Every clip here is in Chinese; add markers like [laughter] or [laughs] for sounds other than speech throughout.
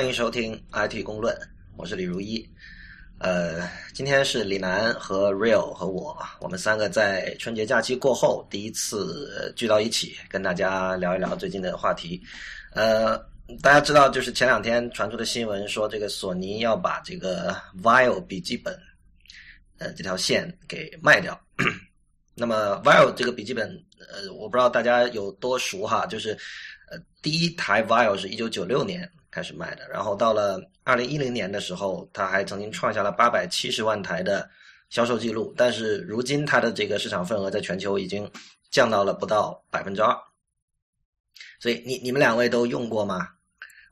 欢迎收听 IT 公论，我是李如一。呃，今天是李楠和 Real 和我，我们三个在春节假期过后第一次聚到一起，跟大家聊一聊最近的话题。呃，大家知道，就是前两天传出的新闻说，这个索尼要把这个 Vio 笔记本，呃，这条线给卖掉。[clears throat] 那么 Vio 这个笔记本，呃，我不知道大家有多熟哈，就是呃，第一台 Vio 是一九九六年。开始卖的，然后到了二零一零年的时候，他还曾经创下了八百七十万台的销售记录，但是如今它的这个市场份额在全球已经降到了不到百分之二。所以你你们两位都用过吗？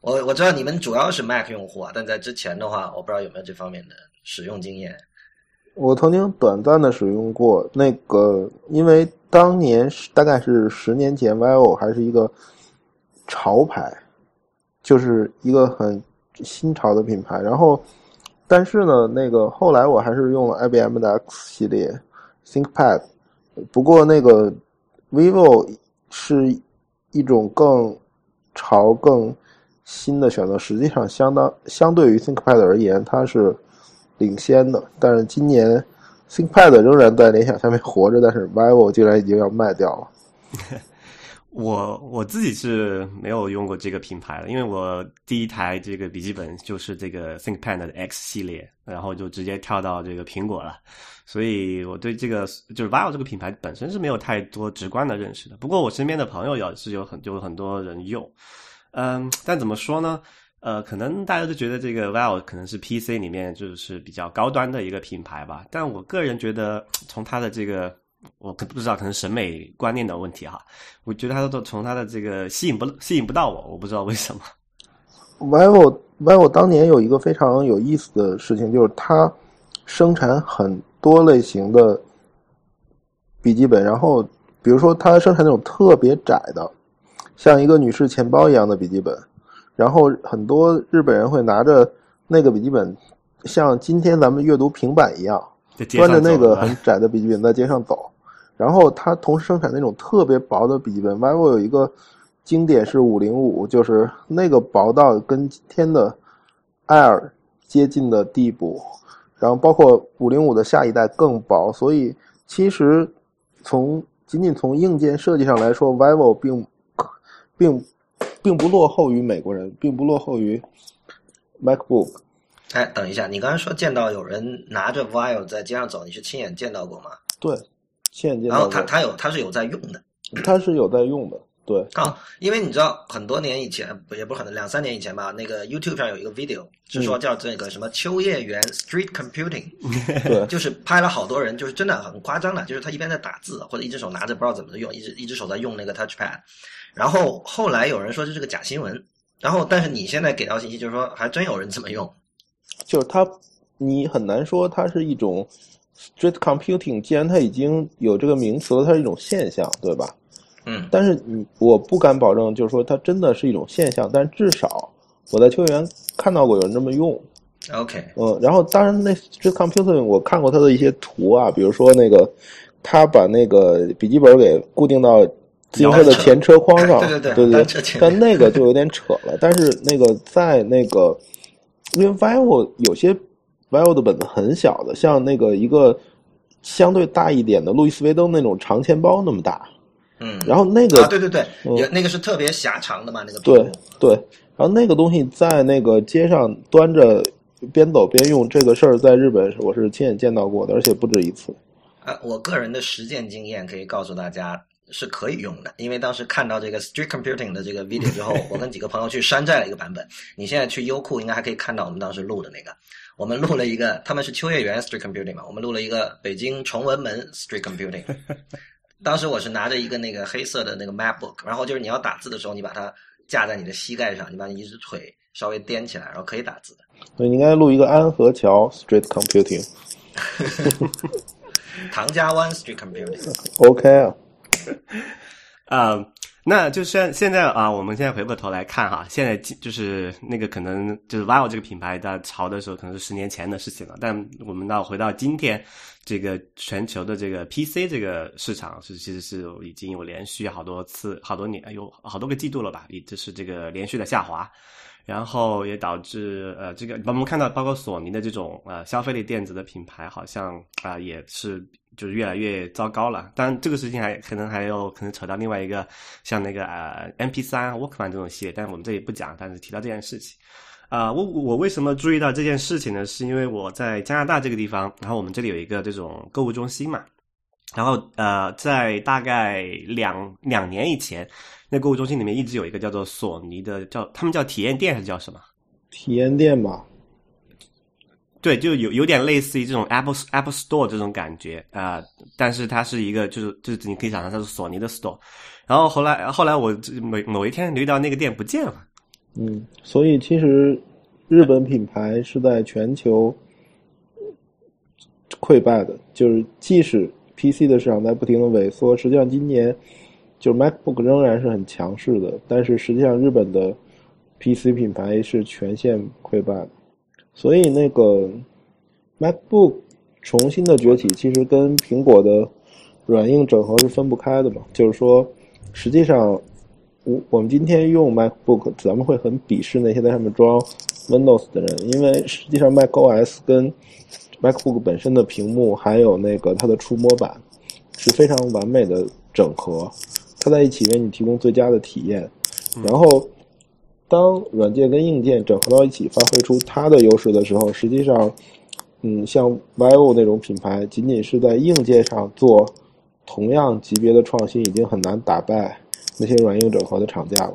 我我知道你们主要是 Mac 用户啊，但在之前的话，我不知道有没有这方面的使用经验。我曾经短暂的使用过那个，因为当年大概是十年前，Vivo 还是一个潮牌。就是一个很新潮的品牌，然后，但是呢，那个后来我还是用了 IBM 的 X 系列 ThinkPad，不过那个 vivo 是一种更潮、更新的选择，实际上相当相对于 ThinkPad 而言，它是领先的。但是今年 ThinkPad 仍然在联想下面活着，但是 vivo 竟然已经要卖掉了。[laughs] 我我自己是没有用过这个品牌的，因为我第一台这个笔记本就是这个 ThinkPad 的 X 系列，然后就直接跳到这个苹果了，所以我对这个就是 Vivo 这个品牌本身是没有太多直观的认识的。不过我身边的朋友也是有很有很多人用，嗯，但怎么说呢？呃，可能大家都觉得这个 Vivo 可能是 PC 里面就是比较高端的一个品牌吧，但我个人觉得从它的这个。我可不知道，可能审美观念的问题哈。我觉得他都从他的这个吸引不吸引不到我，我不知道为什么。vivo vivo 当年有一个非常有意思的事情，就是它生产很多类型的笔记本，然后比如说它生产那种特别窄的，像一个女士钱包一样的笔记本，然后很多日本人会拿着那个笔记本，像今天咱们阅读平板一样。端着那个很窄的笔记本在街上走，然后它同时生产那种特别薄的笔记本。vivo 有一个经典是五零五，就是那个薄到跟今天的 Air 接近的地步，然后包括五零五的下一代更薄。所以其实从仅仅从硬件设计上来说，vivo 并并并不落后于美国人，并不落后于 MacBook。哎，等一下，你刚才说见到有人拿着 vial 在街上走，你是亲眼见到过吗？对，亲眼见到。然后他他有他是有在用的，他是有在用的。对啊，因为你知道很多年以前，也不是很两三年以前吧，那个 YouTube 上有一个 video 是说叫这个什么秋叶原 Street Computing，[laughs] 对，就是拍了好多人，就是真的很夸张的，就是他一边在打字，或者一只手拿着不知道怎么用，一只一只手在用那个 touchpad，然后后来有人说这是个假新闻，然后但是你现在给到信息就是说还真有人这么用。就是它，你很难说它是一种 street computing。既然它已经有这个名词了，它是一种现象，对吧？嗯。但是你，我不敢保证，就是说它真的是一种现象。但至少我在秋叶原看到过有人这么用。OK。嗯，然后当然那 street computing 我看过它的一些图啊，比如说那个他把那个笔记本给固定到自行车的前车筐上，[laughs] 对对对对。但那个就有点扯了。但是那个在那个。因为 vivo 有些 vivo 的本子很小的，像那个一个相对大一点的路易斯威登那种长钱包那么大，嗯，然后那个啊，对对对，也那个是特别狭长的嘛，那个对对，然后那个东西在那个街上端着边走边用，这个事儿在日本我是亲眼见到过的，而且不止一次。啊，我个人的实践经验可以告诉大家。是可以用的，因为当时看到这个 Street Computing 的这个 video 之后，我跟几个朋友去山寨了一个版本。你现在去优酷应该还可以看到我们当时录的那个。我们录了一个，他们是秋叶原 Street Computing 嘛，我们录了一个北京崇文门 Street Computing。[laughs] 当时我是拿着一个那个黑色的那个 MacBook，然后就是你要打字的时候，你把它架在你的膝盖上，你把你一只腿稍微踮起来，然后可以打字的。对，你应该录一个安河桥 Street Computing。[laughs] 唐家湾 Street Computing。OK 啊。啊，[laughs] 那就现现在啊，我们现在回过头来看哈，现在就是那个可能就是 vivo 这个品牌在潮的时候，可能是十年前的事情了。但我们到回到今天，这个全球的这个 PC 这个市场是其实是已经有连续好多次、好多年、有好多个季度了吧，也就是这个连续的下滑。然后也导致呃，这个我们看到包括索尼的这种呃消费类电子的品牌，好像啊、也是就是越来越糟糕了。当然，这个事情还可能还有可能扯到另外一个像那个呃 MP 三、Walkman 这种系列，但是我们这里不讲，但是提到这件事情。啊、我我为什么注意到这件事情呢？是因为我在加拿大这个地方，然后我们这里有一个这种购物中心嘛，然后呃，在大概两两年以前，那购物中心里面一直有一个叫做索尼的，叫他们叫体验店还是叫什么？体验店吧，对，就有有点类似于这种 Apple Apple Store 这种感觉啊、呃但是它是一个就是就是你可以想象它是索尼的 Store。然后后来后来我某某一天留意到那个店不见了。嗯，所以其实日本品牌是在全球溃败的，就是即使 PC 的市场在不停的萎缩，实际上今年就 MacBook 仍然是很强势的，但是实际上日本的 PC 品牌是全线溃败的，所以那个 MacBook 重新的崛起，其实跟苹果的软硬整合是分不开的嘛，就是说，实际上。我我们今天用 MacBook，咱们会很鄙视那些在上面装 Windows 的人，因为实际上 macOS 跟 MacBook 本身的屏幕还有那个它的触摸板是非常完美的整合，它在一起为你提供最佳的体验。然后，当软件跟硬件整合到一起，发挥出它的优势的时候，实际上，嗯，像 vivo 那种品牌，仅仅是在硬件上做同样级别的创新，已经很难打败。那些软硬整合的厂家了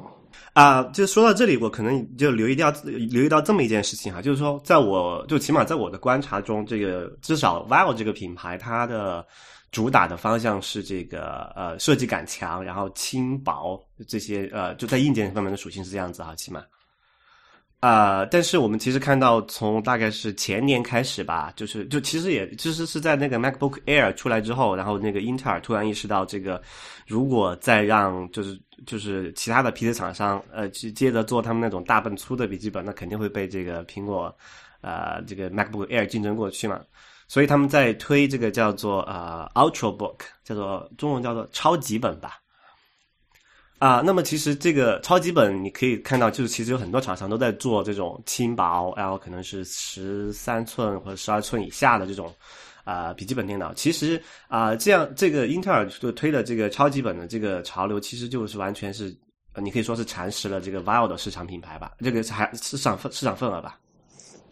啊、就说到这里，我可能就留意到留意到这么一件事情哈，就是说，在我就起码在我的观察中，这个至少 vivo 这个品牌，它的主打的方向是这个呃设计感强，然后轻薄这些呃就在硬件方面的属性是这样子哈，起码。啊、但是我们其实看到，从大概是前年开始吧，就是就其实也其实是在那个 MacBook Air 出来之后，然后那个英特尔突然意识到，这个如果再让就是就是其他的 PC 厂商呃去接着做他们那种大笨粗的笔记本，那肯定会被这个苹果呃这个 MacBook Air 竞争过去嘛。所以他们在推这个叫做呃 Ultrabook，叫做中文叫做超级本吧。啊，那么其实这个超级本你可以看到，就是其实有很多厂商都在做这种轻薄，然后可能是十三寸或者十二寸以下的这种啊、笔记本电脑。其实啊、这样这个英特尔就推的这个超级本的这个潮流，其实就是完全是，你可以说是蚕食了这个 Vivo 的市场品牌吧，这个还市场份市场份额吧。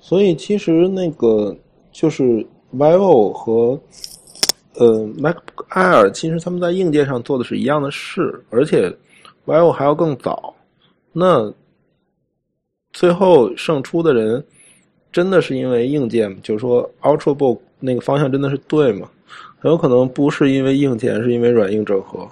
所以其实那个就是 vivo 和呃 MacBook Air，其实他们在硬件上做的是一样的事，而且 yo 还要更早。那最后胜出的人，真的是因为硬件，就是说 Ultrabook 那个方向真的是对吗？很有可能不是因为硬件，是因为软硬整合。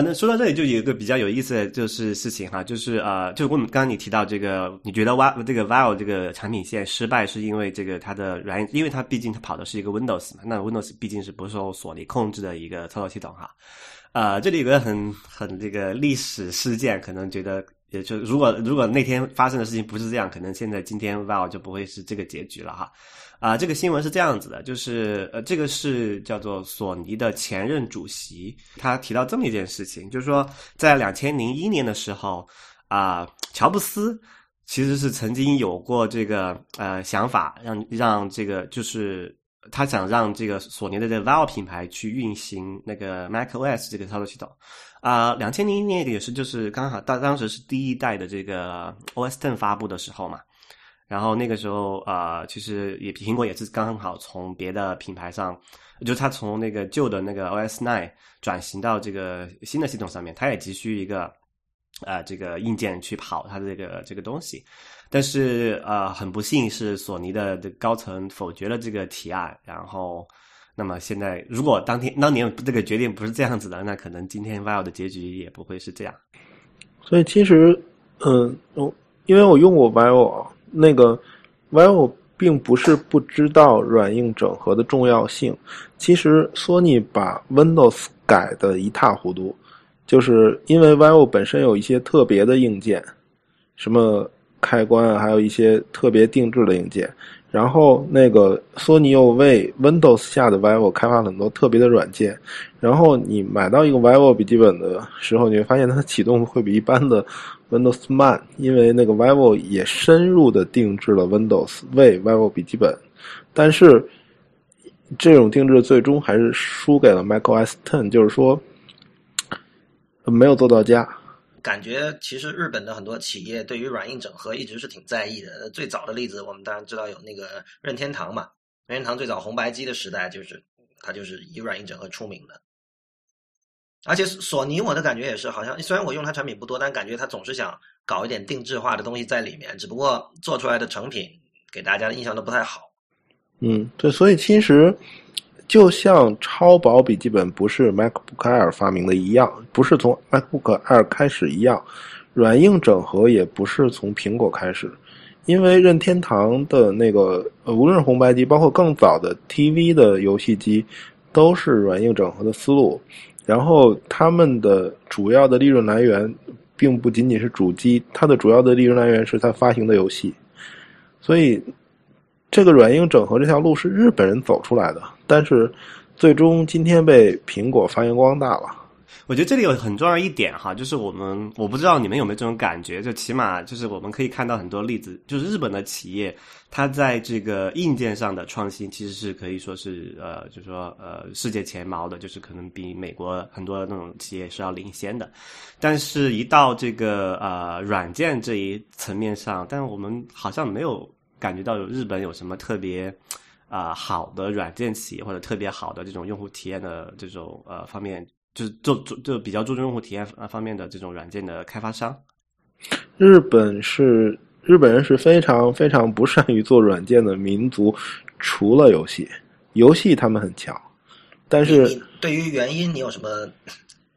那说到这里就有一个比较有意思的就是事情哈，就是呃，就是我们刚刚你提到这个，你觉得哇这个 Vivo 这个产品线失败是因为这个它的软，因为它毕竟它跑的是一个 Windows 嘛，那 Windows 毕竟是不受索尼控制的一个操作系统哈。呃，这里有个很很这个历史事件，可能觉得也就如果如果那天发生的事情不是这样，可能现在今天 Vivo 就不会是这个结局了哈。啊、这个新闻是这样子的，就是呃，这个是叫做索尼的前任主席，他提到这么一件事情，就是说在两千零一年的时候，啊、乔布斯其实是曾经有过这个呃想法，让让这个就是他想让这个索尼的这个 Vivo 品牌去运行那个 macOS 这个操作系统。啊，两千零一年也是就是刚好当当时是第一代的这个 OS Ten 发布的时候嘛。然后那个时候，呃，其实也苹果也是刚好从别的品牌上，就是它从那个旧的那个 OS Nine 转型到这个新的系统上面，它也急需一个呃这个硬件去跑它的这个这个东西。但是呃，很不幸是索尼的高层否决了这个提案，然后。那么现在，如果当天当年这个决定不是这样子的，那可能今天 Vivo 的结局也不会是这样。所以其实，嗯，我因为我用过 vivo 啊，那个 vivo 并不是不知道软硬整合的重要性。其实索尼把 Windows 改的一塌糊涂，就是因为 vivo 本身有一些特别的硬件，什么开关啊，还有一些特别定制的硬件。然后那个索尼又为 Windows 下的 Vivo 开发了很多特别的软件。然后你买到一个 Vivo 笔记本的时候，你会发现它启动会比一般的 Windows 慢，因为那个 Vivo 也深入的定制了 Windows 为 Vivo 笔记本。但是这种定制最终还是输给了 macOS Ten，就是说没有做到家。感觉其实日本的很多企业对于软硬整合一直是挺在意的。最早的例子，我们当然知道有那个任天堂嘛，任天堂最早红白机的时代，就是它就是以软硬整合出名的。而且索尼，我的感觉也是，好像虽然我用它产品不多，但感觉它总是想搞一点定制化的东西在里面，只不过做出来的成品给大家的印象都不太好。嗯，对，所以其实。就像超薄笔记本不是 MacBook Air 发明的一样，不是从 MacBook Air 开始一样，软硬整合也不是从苹果开始，因为任天堂的那个无论是红白机，包括更早的 TV 的游戏机，都是软硬整合的思路。然后他们的主要的利润来源，并不仅仅是主机，它的主要的利润来源是它发行的游戏，所以。这个软硬整合这条路是日本人走出来的，但是最终今天被苹果发扬光大了。我觉得这里有很重要一点哈，就是我们我不知道你们有没有这种感觉，就起码就是我们可以看到很多例子，就是日本的企业它在这个硬件上的创新其实是可以说是呃，就是说呃世界前茅的，就是可能比美国很多那种企业是要领先的。但是，一到这个呃软件这一层面上，但是我们好像没有。感觉到有日本有什么特别啊好的软件企业或者特别好的这种用户体验的这种呃方面，就是做做就比较注重用户体验方面的这种软件的开发商。日本是日本人是非常非常不善于做软件的民族，除了游戏，游戏他们很强。但是对于原因，你有什么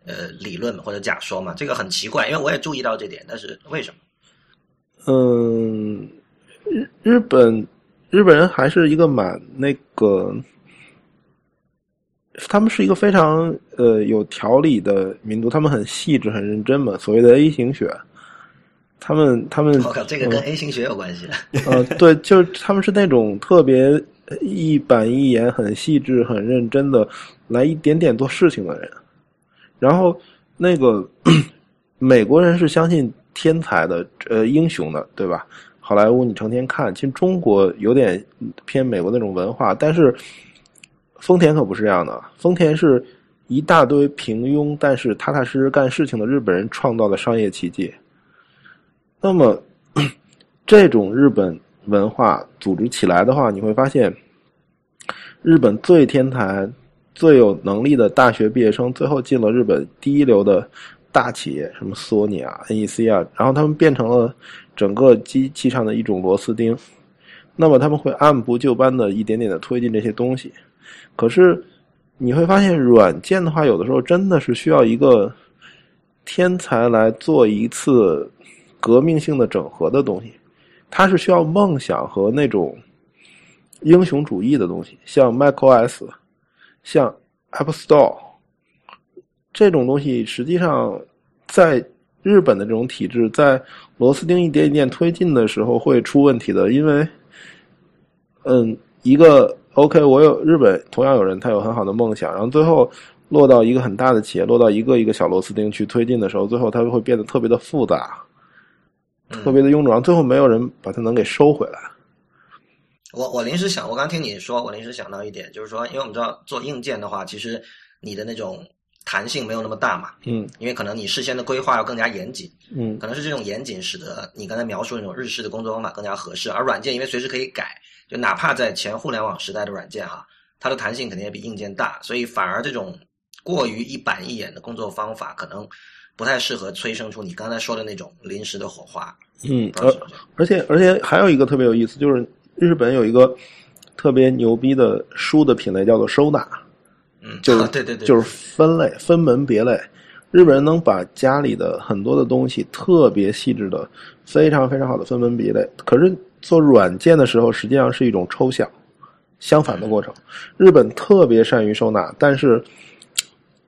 呃理论或者假说吗？这个很奇怪，因为我也注意到这点，但是为什么？嗯。日日本日本人还是一个蛮那个，他们是一个非常呃有条理的民族，他们很细致、很认真嘛。所谓的 A 型血，他们他们我靠，这个跟 A 型血有关系？呃，对，就是他们是那种特别一板一眼、很细致、很认真的来一点点做事情的人。然后那个 [clears throat] 美国人是相信天才的、呃英雄的，对吧？好莱坞你成天看，其实中国有点偏美国那种文化，但是丰田可不是这样的。丰田是一大堆平庸但是踏踏实实干事情的日本人创造的商业奇迹。那么 [clears throat] 这种日本文化组织起来的话，你会发现，日本最天才、最有能力的大学毕业生，最后进了日本第一流的大企业，什么索尼啊、NEC 啊，然后他们变成了。整个机器上的一种螺丝钉，那么他们会按部就班的一点点的推进这些东西。可是你会发现，软件的话，有的时候真的是需要一个天才来做一次革命性的整合的东西。它是需要梦想和那种英雄主义的东西，像 macOS，像 App Store 这种东西，实际上在。日本的这种体制，在螺丝钉一点一点推进的时候会出问题的，因为，嗯，一个 OK，我有日本同样有人，他有很好的梦想，然后最后落到一个很大的企业，落到一个一个小螺丝钉去推进的时候，最后它会变得特别的复杂，特别的臃肿，最后没有人把它能给收回来。我我临时想，我刚听你说，我临时想到一点，就是说，因为我们知道做硬件的话，其实你的那种。弹性没有那么大嘛，嗯，因为可能你事先的规划要更加严谨，嗯，可能是这种严谨使得你刚才描述那种日式的工作方法更加合适，而软件因为随时可以改，就哪怕在前互联网时代的软件哈，它的弹性肯定也比硬件大，所以反而这种过于一板一眼的工作方法可能不太适合催生出你刚才说的那种临时的火花，嗯，而而且而且还有一个特别有意思，就是日本有一个特别牛逼的书的品类叫做收纳。嗯，就是对对对，就是分类分门别类。日本人能把家里的很多的东西特别细致的、非常非常好的分门别类。可是做软件的时候，实际上是一种抽象、相反的过程。日本特别善于收纳，但是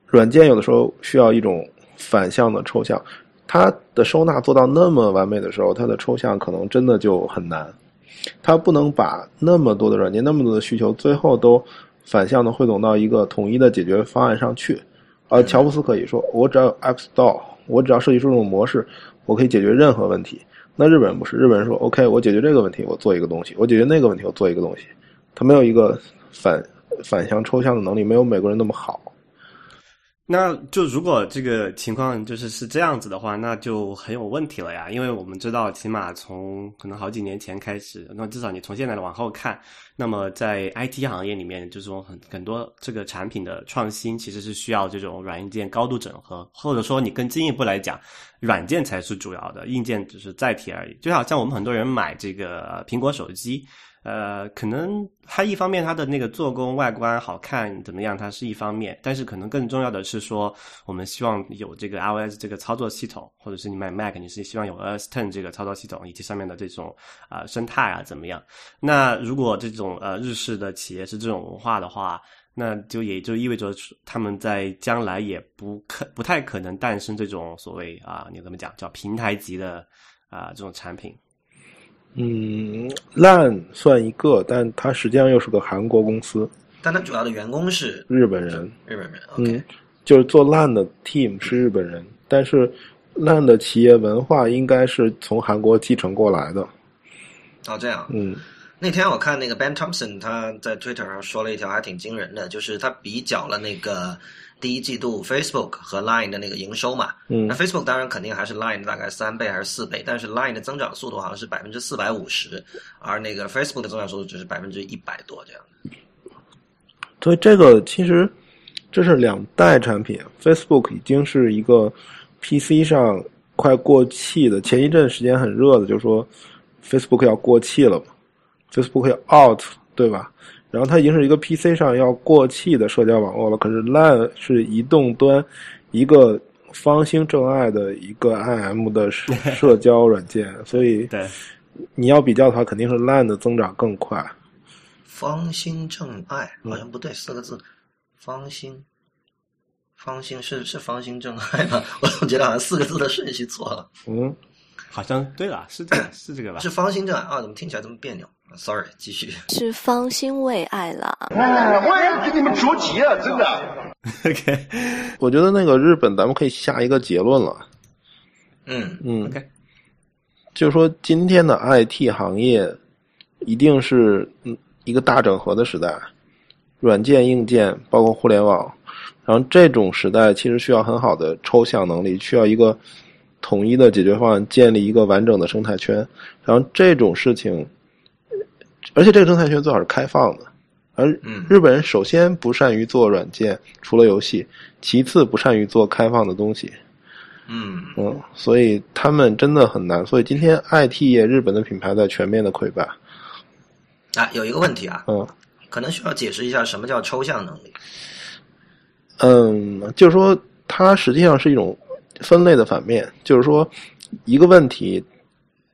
软件有的时候需要一种反向的抽象。它的收纳做到那么完美的时候，它的抽象可能真的就很难。它不能把那么多的软件、那么多的需求，最后都反向的汇总到一个统一的解决方案上去。而乔布斯可以说，我只要有 App Store，我只要设计出这种模式，我可以解决任何问题。那日本人不是，日本人说 OK，我解决这个问题，我做一个东西；我解决那个问题，我做一个东西。他没有一个反反向抽象的能力，没有美国人那么好。那就如果这个情况就是是这样子的话，那就很有问题了呀。因为我们知道，起码从可能好几年前开始，那至少你从现在的往后看，那么在 IT 行业里面，这种很很多这个产品的创新，其实是需要这种软硬件高度整合，或者说你更进一步来讲，软件才是主要的，硬件只是载体而已。就好像我们很多人买这个苹果手机。呃，可能它一方面它的那个做工外观好看怎么样，它是一方面，但是可能更重要的是说，我们希望有这个 iOS 这个操作系统，或者是你买 Mac，你是希望有 OS Ten 这个操作系统以及上面的这种啊生态啊怎么样？那如果这种呃日式的企业是这种文化的话，那就也就意味着他们在将来也不可不太可能诞生这种所谓啊你怎么讲叫平台级的啊这种产品。嗯，烂算一个，但它实际上又是个韩国公司。但它主要的员工是日本人，日本人。嗯，就是做烂的 team 是日本人，但是烂的企业文化应该是从韩国继承过来的。哦，这样。嗯，那天我看那个 Ben Thompson 他在 Twitter 上说了一条还挺惊人的，就是他比较了那个。第一季度 Facebook 和 Line 的那个营收嘛，嗯，那 Facebook 当然肯定还是 Line 大概三倍还是四倍，但是 Line 的增长速度好像是百分之四百五十，而那个 Facebook 的增长速度只是百分之一百多这样。所以这个其实这是两代产品，Facebook 已经是一个 PC 上快过气的，前一阵时间很热的，就是说 Facebook 要过气了嘛，Facebook 要 out 对吧？然后它已经是一个 PC 上要过气的社交网络了，可是 Line 是移动端一个方兴正爱的一个 IM 的社交软件，所以对你要比较的话，肯定是 Line 的增长更快。方兴正爱好像不对，四个字，方兴，方兴是是方兴正爱吧？[laughs] 我总觉得好像四个字的顺序错了。嗯，好像对了，是这个是这个吧？是方兴正爱啊？怎么听起来这么别扭？Sorry，继续是方兴未艾了。哎，我也给你们着急啊，真的。OK，我觉得那个日本，咱们可以下一个结论了。嗯嗯，OK，就是说今天的 IT 行业一定是嗯一个大整合的时代，软件、硬件包括互联网，然后这种时代其实需要很好的抽象能力，需要一个统一的解决方案，建立一个完整的生态圈，然后这种事情。而且这个生态圈最好是开放的，而日本人首先不善于做软件，除了游戏，其次不善于做开放的东西。嗯嗯，所以他们真的很难。所以今天 IT 业日本的品牌在全面的溃败。啊，有一个问题啊，嗯，可能需要解释一下什么叫抽象能力。嗯，就是说它实际上是一种分类的反面，就是说一个问题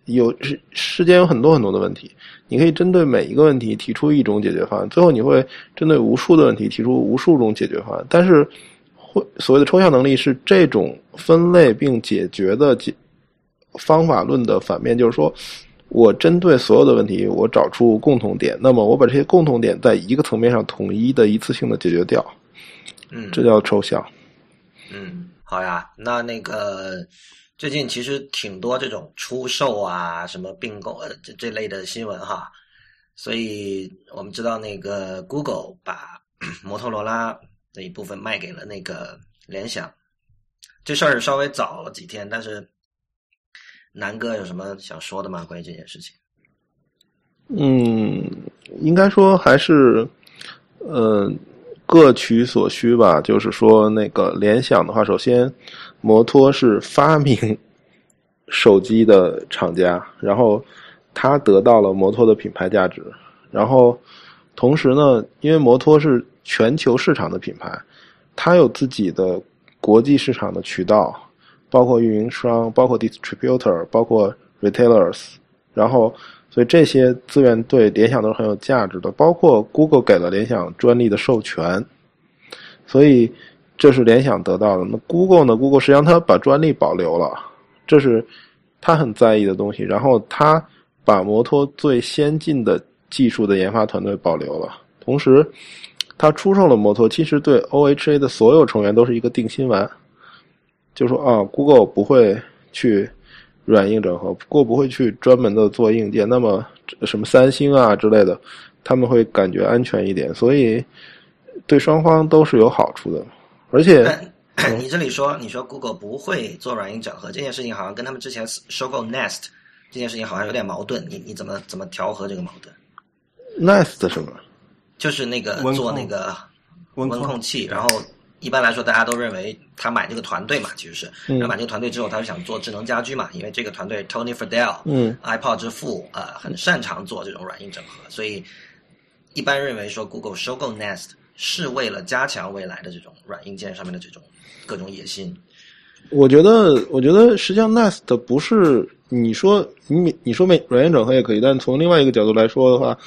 有世世间有很多很多的问题。你可以针对每一个问题提出一种解决方案，最后你会针对无数的问题提出无数种解决方案。但是，会所谓的抽象能力是这种分类并解决的解方法论的反面，就是说我针对所有的问题，我找出共同点，那么我把这些共同点在一个层面上统一的一次性的解决掉。嗯，这叫抽象。嗯，好呀，那那个。最近其实挺多这种出售啊、什么并购这这类的新闻哈，所以我们知道那个 Google 把 [coughs] 摩托罗拉的一部分卖给了那个联想，这事儿稍微早了几天，但是南哥有什么想说的吗？关于这件事情？嗯，应该说还是，呃，各取所需吧。就是说，那个联想的话，首先。摩托是发明手机的厂家，[laughs] 然后他得到了摩托的品牌价值，然后同时呢，因为摩托是全球市场的品牌，它有自己的国际市场的渠道，包括运营商，包括 distributor，包括 retailers，然后所以这些资源对联想都是很有价值的，包括 Google 给了联想专利的授权，所以。这是联想得到的。那 Google 呢？Google 实际上它把专利保留了，这是他很在意的东西。然后他把摩托最先进的技术的研发团队保留了，同时他出售了摩托，其实对 OHA 的所有成员都是一个定心丸，就说啊，Google 不会去软硬整合，Google 不会去专门的做硬件，那么什么三星啊之类的，他们会感觉安全一点，所以对双方都是有好处的，而且。[coughs] 你这里说，你说 Google 不会做软硬整合这件事情，好像跟他们之前收购 Nest 这件事情好像有点矛盾。你你怎么怎么调和这个矛盾？Nest 什么？就是那个做那个温控控器，然后一般来说大家都认为他买这个团队嘛，其实是，嗯然后买这个团队之后，他就想做智能家居嘛，因为这个团队 Tony Fadell，嗯，iPod 之父啊、呃很擅长做这种软硬整合，所以一般认为说 Google 收购 Nest 是为了加强未来的这种软硬件上面的这种各种野心。我觉得，我觉得实际上 Nest 不是你说你你说没软硬整合也可以，但从另外一个角度来说的话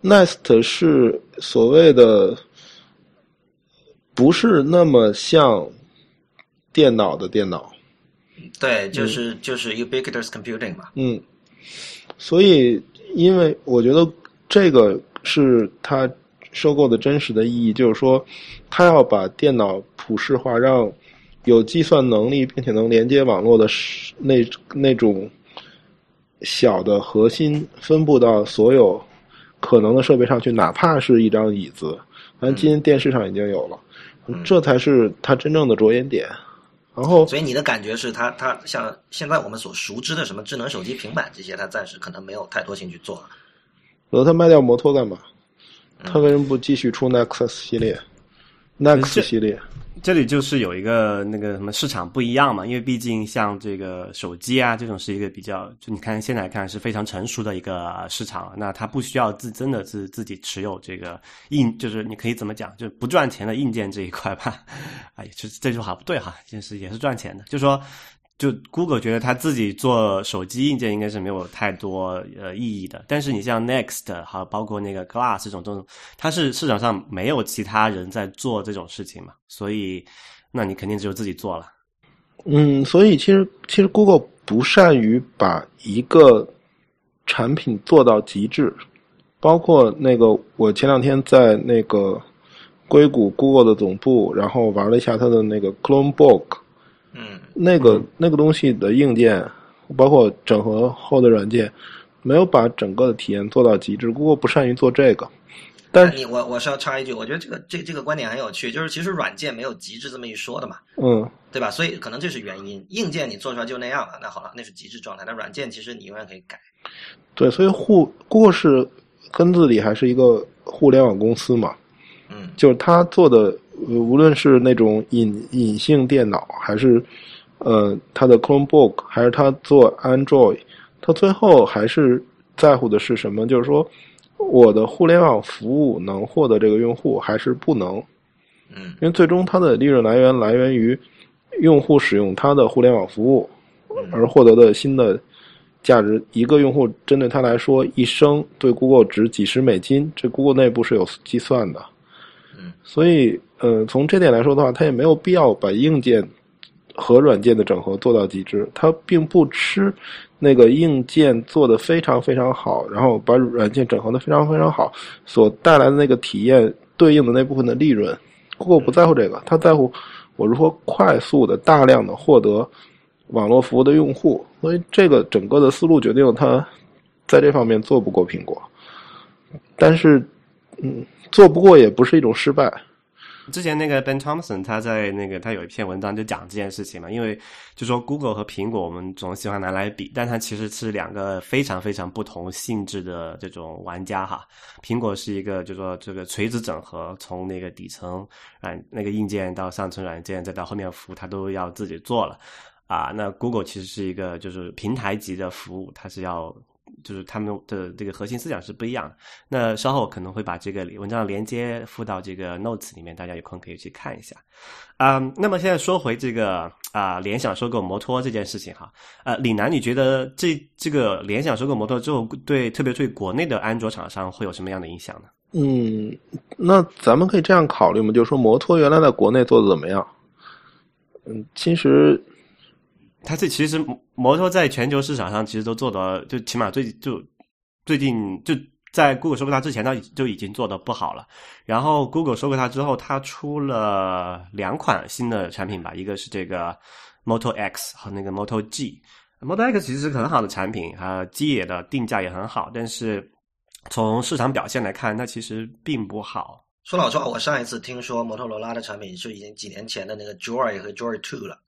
，Nest 是所谓的不是那么像电脑的电脑，对，就是、就是 ubiquitous computing 嘛。嗯，所以因为我觉得这个是他收购的真实的意义，就是说他要把电脑普世化，让有计算能力并且能连接网络的是那那种小的核心分布到所有可能的设备上去，哪怕是一张椅子，反正今天电视上已经有了，这才是他真正的着眼点。然后所以你的感觉是他他像现在我们所熟知的什么智能手机、平板这些，他暂时可能没有太多兴趣做。我说他卖掉摩托干嘛？他为什么不继续出 Nexus 系列？Next 系列，这里就是有一个那个什么市场不一样嘛，因为毕竟像这个手机啊，这种是一个比较，就你看现在看是非常成熟的一个市场，那它不需要自真的是自己持有这个硬，就是你可以怎么讲，就是不赚钱的硬件这一块吧。哎，这这句话不对哈，就是也是赚钱的，就说。就 Google 觉得他自己做手机硬件应该是没有太多呃意义的，但是你像 Next 还有包括那个 Glass 这种这种，它是市场上没有其他人在做这种事情嘛，所以那你肯定只有自己做了。嗯，所以其实其实 Google 不善于把一个产品做到极致，包括那个我前两天在那个硅谷 Google 的总部，然后玩了一下它的那个 Chromebook，嗯那个那个东西的硬件，包括整合后的软件，没有把整个的体验做到极致。Google 不善于做这个，但是你我我是要插一句，我觉得这个这这个观点很有趣，就是其实软件没有极致这么一说的嘛，嗯，对吧？所以可能这是原因。硬件你做出来就那样了，那好了，那是极致状态。那软件其实你永远可以改。对，所以互 Google 是根子里还是一个互联网公司嘛，嗯就是他做的，呃无论是那种隐隐性电脑，还是呃它的 Chromebook，还是它做 Android，它最后还是在乎的是什么？就是说，我的互联网服务能获得这个用户，还是不能？嗯因为最终它的利润来源来源于用户使用它的互联网服务而获得的新的价值。一个用户针对他来说，一生对 Google 值几十美金，这 Google 内部是有计算的。嗯，所以呃，从这点来说的话，它也没有必要把硬件和软件的整合做到极致。它并不吃那个硬件做的非常非常好，然后把软件整合的非常非常好所带来的那个体验对应的那部分的利润。Google 不在乎这个，他在乎我如何快速的、大量的获得网络服务的用户。所以这个整个的思路决定了他在这方面做不过苹果。但是，嗯，做不过也不是一种失败。之前那个 Ben Thompson 他在那个他有一篇文章就讲这件事情嘛，因为就说 Google 和苹果我们总喜欢拿来比，但它其实是两个非常非常不同性质的这种玩家哈。苹果是一个就说这个垂直整合，从那个底层软那个硬件到上层软件，再到后面服务，它都要自己做了啊。那 Google 其实是一个就是平台级的服务，它是要。就是他们的这个核心思想是不一样的。那稍后可能会把这个文章的连接附到这个 notes 里面，大家有空可以去看一下。啊、那么现在说回这个啊、联想收购摩托这件事情哈，呃，李楠，你觉得这这个联想收购摩托之后，对特别对国内的安卓厂商会有什么样的影响呢？嗯，那咱们可以这样考虑嘛，就是说摩托原来在国内做的怎么样？嗯，其实它这其实摩托在全球市场上其实都做的，就起码最就最近就在 Google 收购它之前，它就已经做的不好了。然后 Google 收购它之后，它出了两款新的产品吧，一个是这个 Moto X 和那个 Moto G。Moto X 其实是很好的产品，啊，机野的定价也很好，但是从市场表现来看，它其实并不好。说老实话，我上一次听说摩托罗拉的产品是已经几年前的那个 Joy 和 Joy Two 了。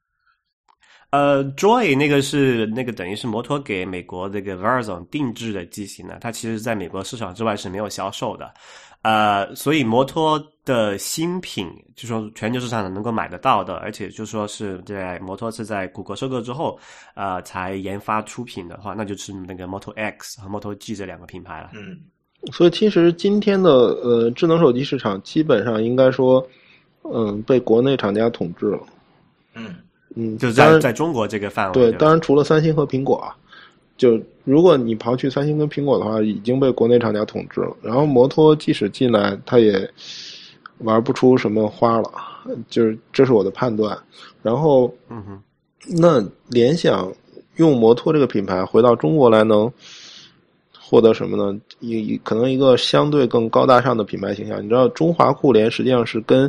呃，Joy 那个是那个等于是摩托给美国这个 Verizon 定制的机型呢，它其实在美国市场之外是没有销售的。呃，所以摩托的新品，就说全球市场能够买得到的，而且就说是在摩托是在谷歌收购之后，呃，才研发出品的话，那就是那个 Moto X 和 Moto G 这两个品牌了。嗯，所以其实今天的呃智能手机市场基本上应该说，嗯，被国内厂家统治了。嗯嗯，就当然在在中国这个范围，对，当然除了三星和苹果啊，就如果你刨去三星跟苹果的话，已经被国内厂家统治了。然后摩托即使进来，它也玩不出什么花了，就是这是我的判断。然后嗯哼，那联想用摩托这个品牌回到中国来，能获得什么呢？一一可能一个相对更高大上的品牌形象。你知道，中华酷联实际上是跟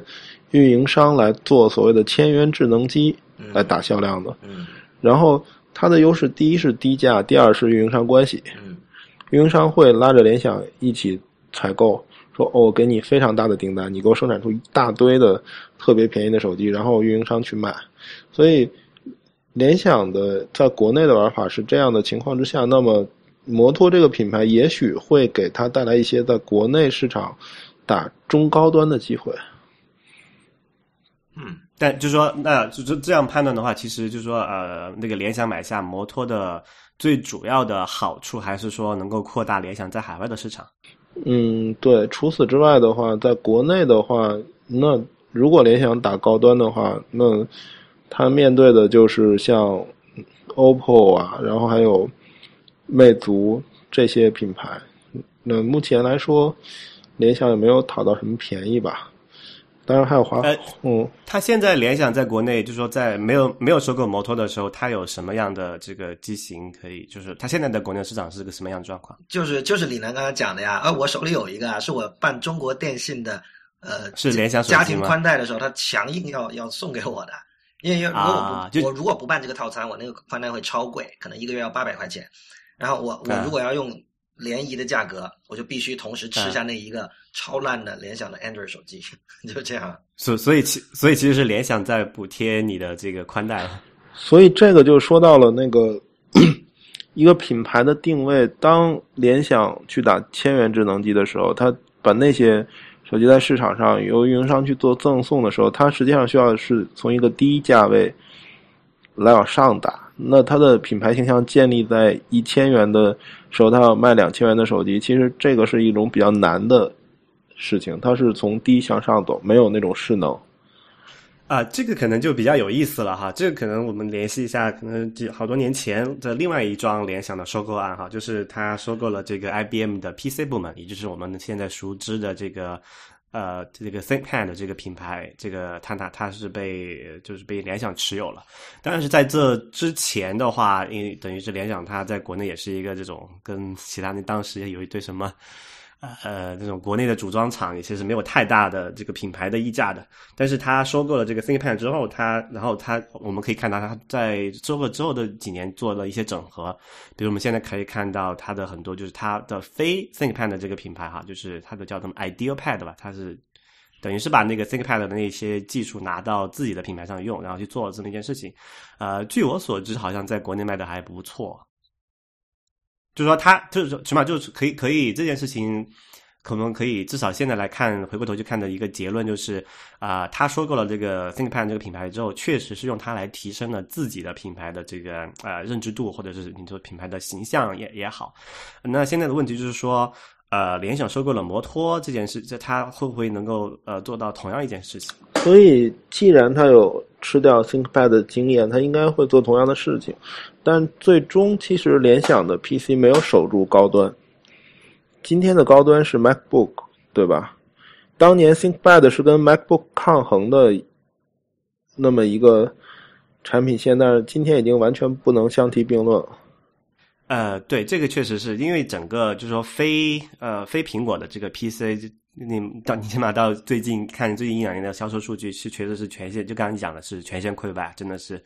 运营商来做所谓的千元智能机嗯来打销量的。嗯然后它的优势，第一是低价，第二是运营商关系。嗯运营商会拉着联想一起采购，说哦，我给你非常大的订单，你给我生产出一大堆的特别便宜的手机，然后运营商去卖。所以联想的在国内的玩法是这样的情况之下，那么摩托这个品牌也许会给它带来一些在国内市场打中高端的机会。嗯但就说那就这这样判断的话，其实就是说呃，那个联想买下摩托的最主要的好处，还是说能够扩大联想在海外的市场。嗯，对。除此之外的话，在国内的话，那如果联想打高端的话，那它面对的就是像 OPPO 啊，然后还有魅族这些品牌。那目前来说，联想也没有讨到什么便宜吧。当然还有华，呃嗯，它现在联想在国内，就是说在没有没有收购摩托的时候，它有什么样的这个机型可以？就是它现在的国内市场是个什么样的状况？就是就是李楠刚才讲的呀，啊，我手里有一个啊，是我办中国电信的，呃，是联想手机吗？家庭宽带的时候，他强硬要要送给我的，因为如果我不、啊我如果不办这个套餐，我那个宽带会超贵，可能一个月要八百块钱，然后我我啊如果要用联谊的价格，我就必须同时啊吃下那一个超烂的联想的 Android 手机，[laughs] 就这样。所所以其所以其实是联想在补贴你的这个宽带了。[laughs] 所以这个就说到了那个一个品牌的定位。当联想去打千元智能机的时候，它把那些手机在市场上由运营商去做赠送的时候，它实际上需要是从一个低价位来往上打。那它的品牌形象建立在一千元的时候，它要卖两千元的手机，其实这个是一种比较难的事情。它是从低向上走，没有那种势能。啊，这个可能就比较有意思了哈。这个可能我们联系一下，可能几好多年前的另外一桩联想的收购案哈，就是他收购了这个 IBM 的 PC 部门，也就是我们现在熟知的这个呃这个 ThinkPad 这个品牌，这个它它它是被就是被联想持有了。但是在这之前的话，因为等于是联想它在国内也是一个这种跟其他那当时也有一堆什么。呃，这种国内的组装厂也其实没有太大的这个品牌的溢价的，但是他收购了这个 ThinkPad 之后，他然后他我们可以看到他在收购之后的几年做了一些整合，比如我们现在可以看到它的很多就是它的非 ThinkPad 的这个品牌哈，就是它的叫什么 IdealPad 吧，它是等于是把那个 ThinkPad 的那些技术拿到自己的品牌上用，然后去做这么一件事情。呃，据我所知，好像在国内卖的还不错。就是说，他就是说起码就是可以可以这件事情，可能可以至少现在来看，回过头去看的一个结论就是，啊、他收购了这个 ThinkPad 这个品牌之后，确实是用它来提升了自己的品牌的这个呃认知度，或者是你说品牌的形象也也好。那现在的问题就是说，呃，联想收购了摩托这件事，这它会不会能够呃做到同样一件事情？所以，既然他有吃掉 ThinkPad 的经验，他应该会做同样的事情。但最终，其实联想的 PC 没有守住高端。今天的高端是 MacBook，对吧？当年 ThinkPad 是跟 MacBook 抗衡的那么一个产品线，但是今天已经完全不能相提并论了。呃，对，这个确实是因为整个就是说非呃非苹果的这个 PC，你到你起码到最近看最近一两年的销售数据是确实是全线，就刚刚你讲的是全线溃败，真的是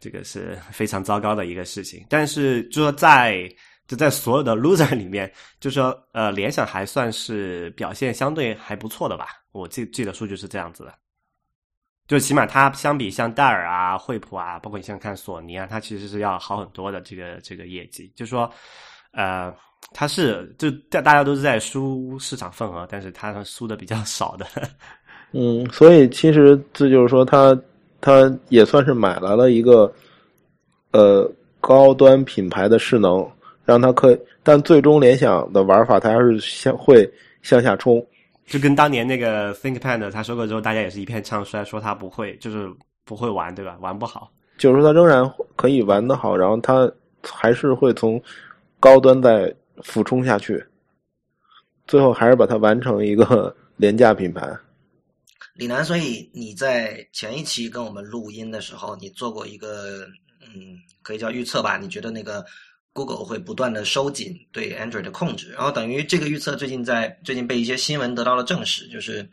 这个是非常糟糕的一个事情。但是就说在就在所有的 loser 里面，就说呃联想还算是表现相对还不错的吧，我记记得数据是这样子的。就起码它相比像戴尔啊、惠普啊，包括你像看索尼啊，它其实是要好很多的这个这个业绩。就说，呃，它是就大大家都是在输市场份额，但是它输的比较少的。嗯，所以其实这就是说，它它也算是买来了一个呃高端品牌的势能，让它可以，但最终联想的玩法，它还是向会向下冲。就跟当年那个 ThinkPad 他收购之后，大家也是一片唱衰，说他不会，就是不会玩，对吧？玩不好。就是说，他仍然可以玩得好，然后他还是会从高端再俯冲下去，最后还是把它完成一个廉价品牌。李楠，所以你在前一期跟我们录音的时候，你做过一个嗯，可以叫预测吧？你觉得那个？Google 会不断的收紧对 Android 的控制，然后等于这个预测最近在最近被一些新闻得到了证实，就是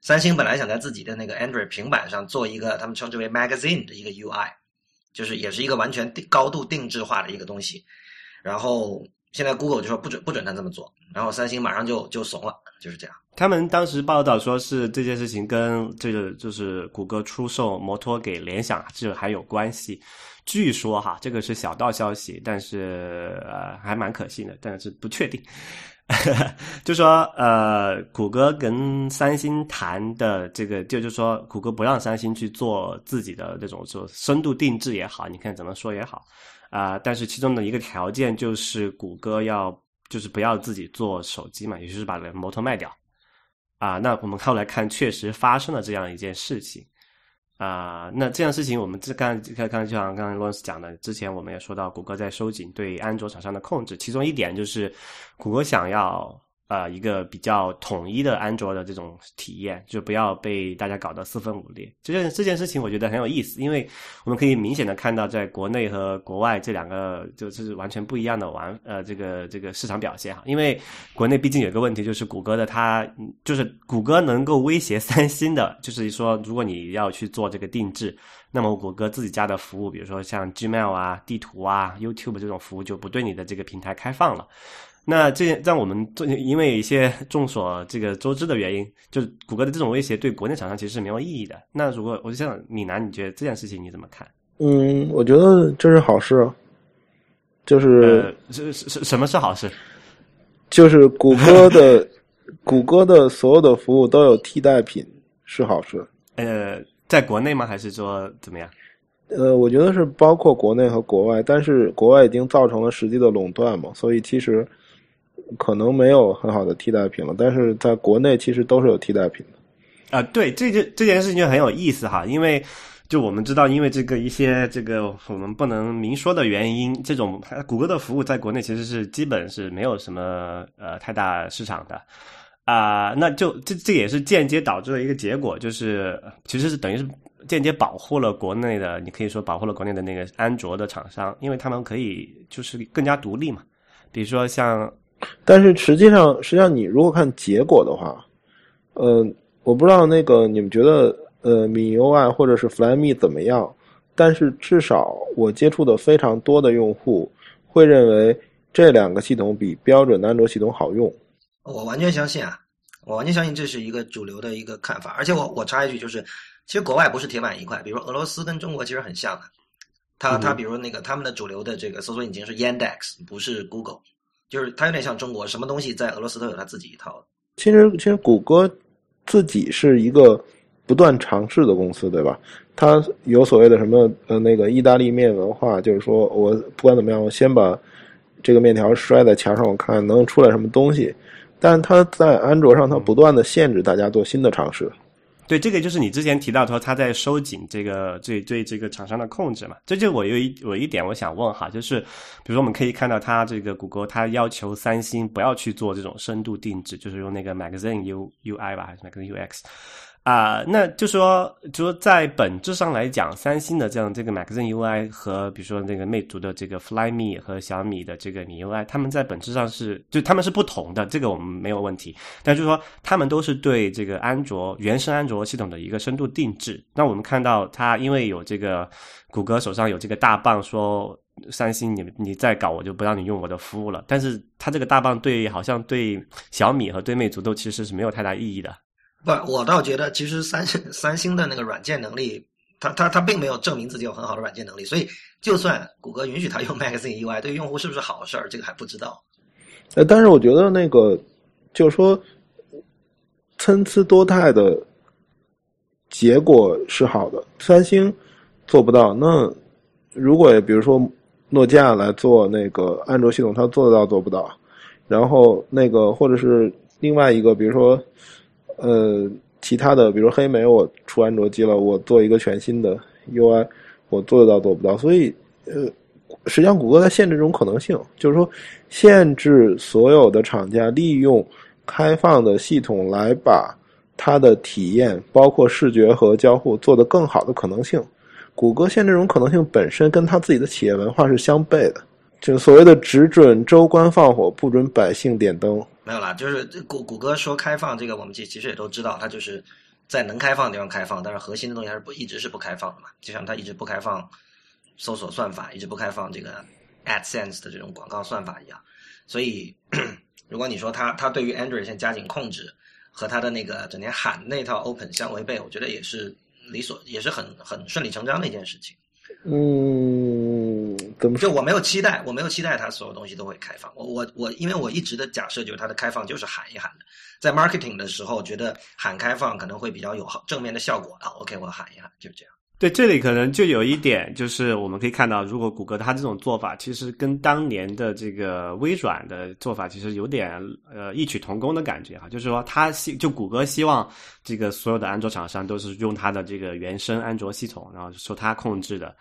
三星本来想在自己的那个 Android 平板上做一个他们称之为 Magazine 的一个 UI，就是也是一个完全高度定制化的一个东西，然后现在 Google 就说不准不准他这么做，然后三星马上就就怂了，就是这样。他们当时报道说是这件事情跟这个就是谷歌出售摩托给联想这还有关系。据说哈，这个是小道消息，但是呃还蛮可信的，但是不确定。[laughs] 就说呃，谷歌跟三星谈的这个，就就说谷歌不让三星去做自己的那种说深度定制也好，你看怎么说也好啊。但是其中的一个条件就是谷歌要就是不要自己做手机嘛，也就是把摩托卖掉啊。那我们后来看，确实发生了这样一件事情。啊，那这样事情，我们这刚刚刚就像刚才罗老师讲的，之前我们也说到，谷歌在收紧对安卓厂商的控制，其中一点就是，谷歌想要。呃，一个比较统一的安卓的这种体验，就不要被大家搞得四分五裂。这件这件事情，我觉得很有意思，因为我们可以明显的看到，在国内和国外这两个就是完全不一样的玩呃这个这个市场表现哈。因为国内毕竟有个问题，就是谷歌的它就是谷歌能够威胁三星的，就是说如果你要去做这个定制，那么谷歌自己家的服务，比如说像 Gmail 啊、地图啊、YouTube 这种服务就不对你的这个平台开放了。那这让我们做，因为一些众所这个周知的原因，就是谷歌的这种威胁对国内厂商其实是没有意义的。那如果我就想米南，你觉得这件事情你怎么看？嗯，我觉得这是好事，就是是是什么是好事？就是谷歌的谷歌的所有的服务都有替代品是好事。呃，在国内吗？还是说怎么样？呃，我觉得是包括国内和国外，但是国外已经造成了实际的垄断嘛，所以其实。可能没有很好的替代品了，但是在国内其实都是有替代品的。啊，对，这件这件事情就很有意思哈，因为就我们知道，因为这个一些这个我们不能明说的原因，这种谷歌的服务在国内其实是基本是没有什么呃太大市场的啊，那就这这也是间接导致了一个结果，就是其实是等于是间接保护了国内的，你可以说保护了国内的那个安卓的厂商，因为他们可以就是更加独立嘛，比如说像。[laughs] 但是实际上，实际上你如果看结果的话，呃，我不知道那个你们觉得呃米 UI 或者是 Flyme 怎么样？但是至少我接触的非常多的用户会认为这两个系统比标准的安卓系统好用。我完全相信啊，我完全相信这是一个主流的一个看法。而且我我插一句，就是其实国外不是铁板一块，比如俄罗斯跟中国其实很像的，他他比如那个他们的主流的这个搜索引擎是 Yandex，不是 Google。就是它有点像中国，什么东西在俄罗斯都有它自己一套。其实，其实谷歌自己是一个不断尝试的公司，对吧？它有所谓的什么呃那个意大利面文化，就是说我不管怎么样，我先把这个面条摔在墙上，我看能出来什么东西。但它在安卓上，它不断的限制大家做新的尝试。对，这个就是你之前提到说他在收紧这个对对这个厂商的控制嘛？这就我有一我一点我想问哈，就是比如说我们可以看到他这个谷歌，他要求三星不要去做这种深度定制，就是用那个 Magazine U UI 吧，还是 Magazine UX 啊、那就说，就说在本质上来讲，三星的这样这个 Magazine UI 和比如说那个魅族的这个 Flyme 和小米的这个米 UI，他们在本质上是就他们是不同的，这个我们没有问题。但就是说，他们都是对这个安卓原生安卓系统的一个深度定制。那我们看到它因为有这个谷歌手上有这个大棒说。三星你，你再搞我就不让你用我的服务了。但是它这个大棒对好像对小米和对魅族都其实是没有太大意义的。不，我倒觉得其实三三星的那个软件能力，它它它并没有证明自己有很好的软件能力，所以就算谷歌允许它用 [laughs] Magazine UI，对用户是不是好事儿，这个还不知道。呃，但是我觉得那个就是说参差多态的结果是好的，三星做不到。那如果比如说诺基亚来做那个安卓系统，它做得到做不到？然后那个或者是另外一个，比如说呃其他的，比如黑莓我出安卓机了，我做一个全新的 UI，我做得到做不到？所以呃。实际上，谷歌在限制这种可能性，就是说，限制所有的厂家利用开放的系统来把它的体验，包括视觉和交互做得更好的可能性。谷歌限制这种可能性本身跟它自己的企业文化是相悖的，就所谓的只准州官放火，不准百姓点灯。没有啦，就是谷谷歌说开放这个，我们其其实也都知道，它就是在能开放的地方开放，但是核心的东西还是不一直是不开放的嘛，就像它一直不开放。搜索算法一直不开放，这个 AdSense 的这种广告算法一样，所以 [clears throat] 如果你说它它对于 Android 现在加紧控制，和它的那个整天喊那套 Open 相违背，我觉得也是理所也是很很顺理成章的一件事情。嗯，怎么就我没有期待，我没有期待它所有东西都会开放。我我我，因为我一直的假设就是它的开放就是喊一喊的，在 marketing 的时候觉得喊开放可能会比较有好正面的效果啊。OK，我喊一喊，就这样。对，这里可能就有一点，就是我们可以看到，如果谷歌它这种做法，其实跟当年的这个微软的做法，其实有点呃异曲同工的感觉哈。就是说，它希就谷歌希望这个所有的安卓厂商都是用它的这个原生安卓系统，然后受它控制的。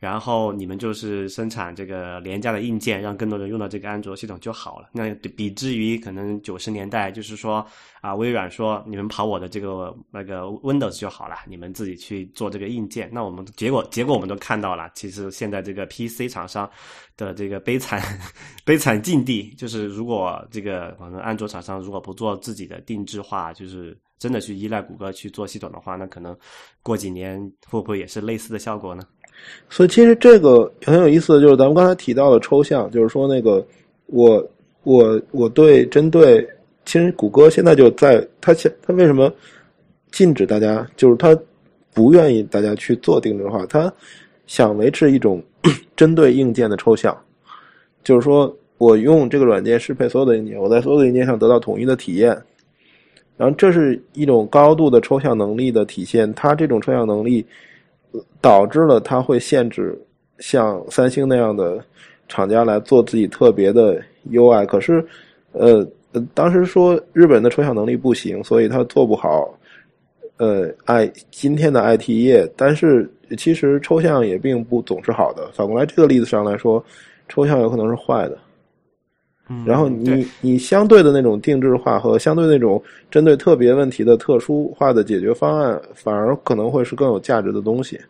然后你们就是生产这个廉价的硬件，让更多人用到这个安卓系统就好了。那比之于可能九十年代，就是说啊，微软说你们跑我的这个那个 Windows 就好了，你们自己去做这个硬件。那我们结果结果我们都看到了，其实现在这个 PC 厂商的这个悲惨 [laughs] 悲惨境地，就是如果这个我们安卓厂商如果不做自己的定制化，就是真的去依赖谷歌去做系统的话，那可能过几年会不会也是类似的效果呢？所以其实这个很有意思就是咱们刚才提到的抽象，就是说那个我我我对针对，其实谷歌现在就在它现它为什么禁止大家，就是它不愿意大家去做定制化，它想维持一种 [coughs] 针对硬件的抽象，就是说我用这个软件适配所有的硬件，我在所有的硬件上得到统一的体验，然后这是一种高度的抽象能力的体现，它这种抽象能力。导致了它会限制像三星那样的厂家来做自己特别的 UI。可是，呃，当时说日本的抽象能力不行，所以它做不好。呃，i 今天的 IT 业，但是其实抽象也并不总是好的。反过来，这个例子上来说，抽象有可能是坏的。然后你你相对的那种定制化和相对那种针对特别问题的特殊化的解决方案，反而可能会是更有价值的东西。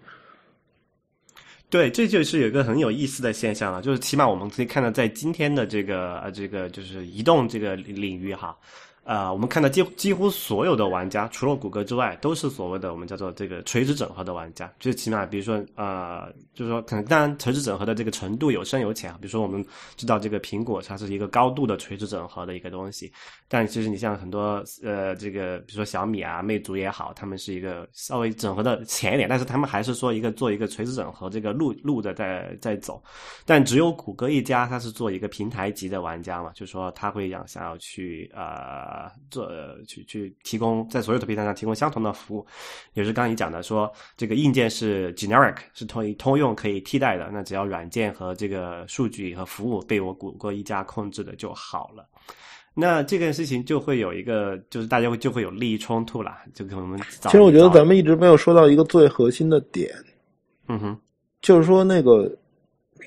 对，这就是有一个很有意思的现象了，就是起码我们可以看到，在今天的这个呃这个就是移动这个领域哈。呃，我们看到几几乎所有的玩家，除了谷歌之外，都是所谓的我们叫做这个垂直整合的玩家。最起码，比如说，呃，就是说，可能当然垂直整合的这个程度有深有浅。比如说，我们知道这个苹果它是一个高度的垂直整合的一个东西，但其实你像很多呃，这个比如说小米啊、魅族也好，他们是一个稍微整合的浅一点，但是他们还是说一个做一个垂直整合这个路路的在在走。但只有谷歌一家，它是做一个平台级的玩家嘛，就是说他会想想要去呃。啊，做去去提供在所有的平台上提供相同的服务，也是刚才你讲的，说这个硬件是 generic 是通通用可以替代的，那只要软件和这个数据和服务被我谷歌一家控制的就好了。那这件事情就会有一个，就是大家会就会有利益冲突了，就跟我们。其实我觉得咱们一直没有说到一个最核心的点，嗯哼，就是说那个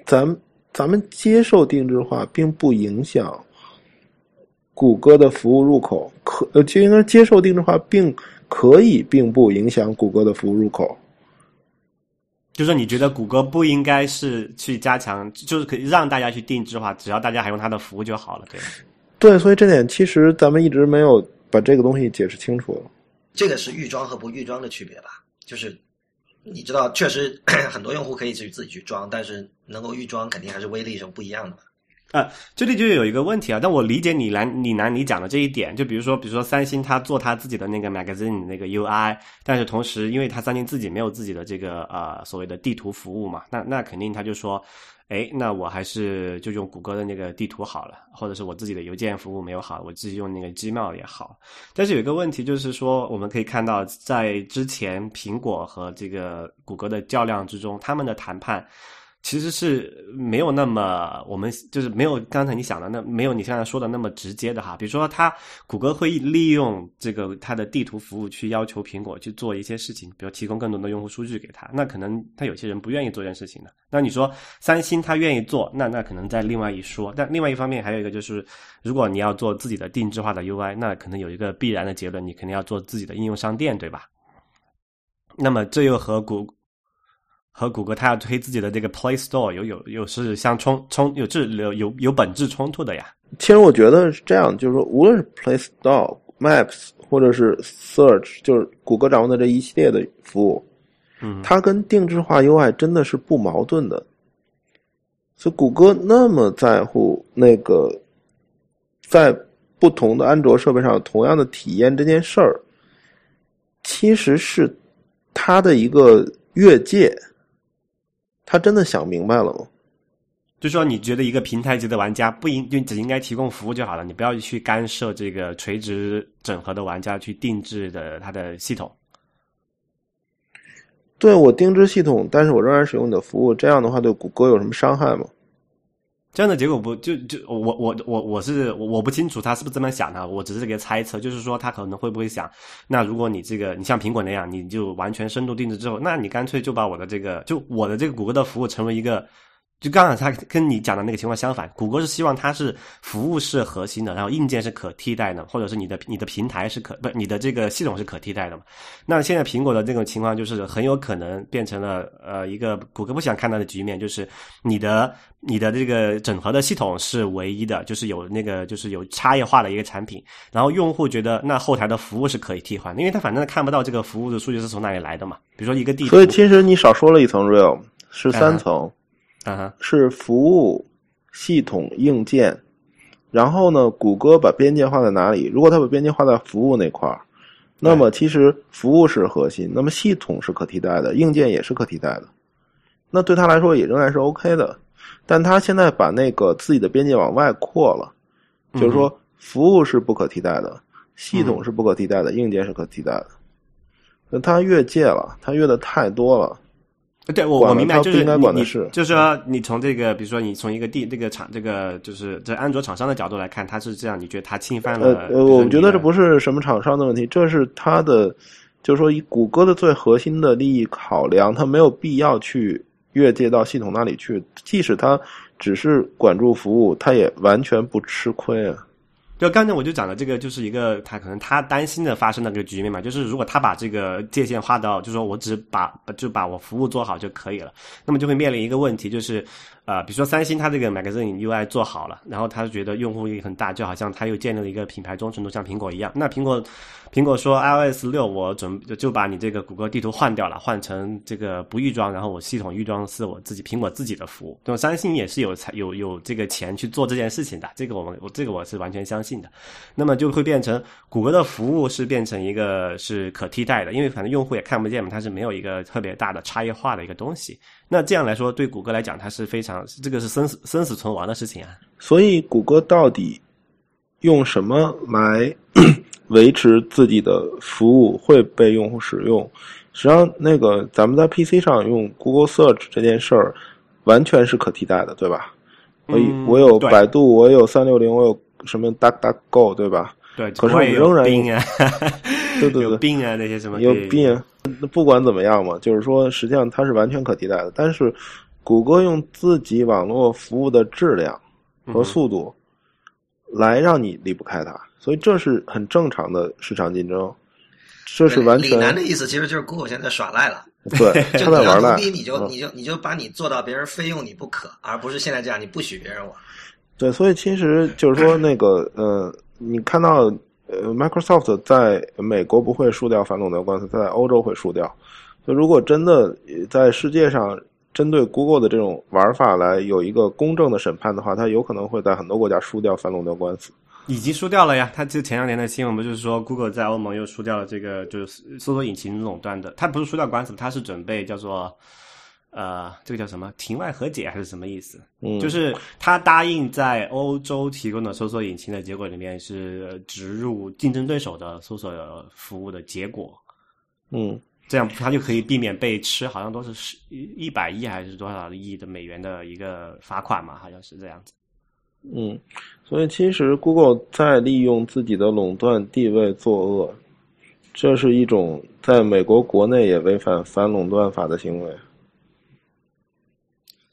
咱咱们接受定制化，并不影响。谷歌的服务入口可呃，就应该接受定制化，并可以并不影响谷歌的服务入口。就是，你觉得谷歌不应该是去加强，就是可以让大家去定制化，只要大家还用它的服务就好了，对吧？对，所以这点其实咱们一直没有把这个东西解释清楚。这个是预装和不预装的区别吧？就是你知道，确实 [coughs] 很多用户可以去自己去装，但是能够预装，肯定还是威力是不一样的。呃，这里就有一个问题啊，但我理解你来你南你讲的这一点，就比如说，比如说三星它做它自己的那个 magazine 那个 UI，但是同时因为它三星自己没有自己的这个呃所谓的地图服务嘛，那那肯定他就说，哎，那我还是就用谷歌的那个地图好了，或者是我自己的邮件服务没有好，我自己用那个 Gmail 也好。但是有一个问题就是说，我们可以看到在之前苹果和这个谷歌的较量之中，他们的谈判。其实是没有那么，我们就是没有刚才你想的那没有你现在说的那么直接的哈。比如说，它谷歌会利用这个它的地图服务去要求苹果去做一些事情，比如提供更多的用户数据给他。那可能他有些人不愿意做这件事情的。那你说三星他愿意做，那那可能在另外一说。但另外一方面还有一个就是，如果你要做自己的定制化的 UI，那可能有一个必然的结论，你肯定要做自己的应用商店，对吧？那么这又和谷。和谷歌，它要推自己的这个 Play Store，有有有是相冲冲有质有有有本质冲突的呀。其实我觉得是这样，就是说，无论是 Play Store、Maps 或者是 Search，就是谷歌掌握的这一系列的服务，嗯，它跟定制化 UI 真的是不矛盾的。所以谷歌那么在乎那个在不同的安卓设备上有同样的体验这件事儿，其实是它的一个越界。他真的想明白了吗？就说你觉得一个平台级的玩家不应就只应该提供服务就好了，你不要去干涉这个垂直整合的玩家去定制的他的系统。对我定制系统，但是我仍然使用你的服务，这样的话对谷歌有什么伤害吗？这样的结果不就就我我我我是我不清楚他是不是这么想的，我只是个猜测，就是说他可能会不会想，那如果你这个你像苹果那样，你就完全深度定制之后，那你干脆就把我的这个就我的这个谷歌的服务成为一个。就刚好他跟你讲的那个情况相反，谷歌是希望它是服务是核心的，然后硬件是可替代的，或者是你的你的平台是可不你的这个系统是可替代的嘛？那现在苹果的这种情况就是很有可能变成了呃一个谷歌不想看到的局面，就是你的你的这个整合的系统是唯一的，就是有那个就是有差异化的一个产品，然后用户觉得那后台的服务是可以替换，因为他反正看不到这个服务的数据是从哪里来的嘛。比如说一个地图，所以其实你少说了一层 real 是三层。啊，是服务系统硬件，然后呢，谷歌把边界画在哪里？如果它把边界画在服务那块儿，那么其实服务是核心，那么系统是可替代的，硬件也是可替代的。那对他来说也仍然是 OK 的，但他现在把那个自己的边界往外扩了，就是说服务是不可替代的，系统是不可替代的，硬件是可替代的。那他越界了，他越的太多了。对，我我明白，就是你你就是说，你从这个，比如说你从一个地这个厂这个就是这安卓厂商的角度来看，他是这样，你觉得他侵犯了？呃，我觉得这不是什么厂商的问题，这是他的，就是说以谷歌的最核心的利益考量，他没有必要去越界到系统那里去，即使他只是管住服务，他也完全不吃亏啊。就刚才我就讲的这个，就是一个他可能他担心的发生的这个局面嘛，就是如果他把这个界限划到，就是说我只把就把我服务做好就可以了，那么就会面临一个问题，就是。啊，比如说三星，它这个 Magazine UI 做好了，然后他觉得用户也很大，就好像他又建立了一个品牌忠诚度，像苹果一样。那苹果，苹果说 iOS 六，我准就把你这个谷歌地图换掉了，换成这个不预装，然后我系统预装是我自己苹果自己的服务。对，三星也是有才有有这个钱去做这件事情的，这个我们我这个我是完全相信的。那么就会变成谷歌的服务是变成一个是可替代的，因为反正用户也看不见嘛，它是没有一个特别大的差异化的一个东西。那这样来说，对谷歌来讲，它是非常这个是生死生死存亡的事情啊。所以，谷歌到底用什么来 [clears throat] 维持自己的服务会被用户使用？实际上，那个咱们在 PC 上用 Google Search 这件事儿，完全是可替代的，对吧？我我有百度，我有三六零，我有什么 DuckDuckGo，对吧？对，可是我们仍然病 [laughs] 啊，对对对，病啊那些什么有病。那不管怎么样嘛，就是说，实际上它是完全可替代的。但是，谷歌用自己网络服务的质量和速度来让你离不开它，所以这是很正常的市场竞争。这是完全李楠的意思其实就是 Google 现在耍赖了，[laughs] 对，就他在 [laughs] 玩赖你就嗯你就你就把你做到别人非用你不可，而不是现在这样你不许别人玩。对，所以其实就是说，那个呃，你看到呃，Microsoft 在美国不会输掉反垄断官司，在欧洲会输掉。就如果真的在世界上针对 Google 的这种玩法来有一个公正的审判的话，它有可能会在很多国家输掉反垄断官司。已经输掉了呀。他就前两年的新闻不就是说，Google 在欧盟又输掉了这个就是搜索引擎垄断的，他不是输掉官司，他是准备叫做呃，这个叫什么庭外和解还是什么意思？嗯，就是他答应在欧洲提供的搜索引擎的结果里面是呃植入竞争对手的搜索服务的结果，嗯这样他就可以避免被吃，好像都是十一百亿还是多少亿的美元的一个罚款嘛，好像是这样子。嗯，所以其实 Google 在利用自己的垄断地位作恶，这是一种在美国国内也违反反垄断法的行为。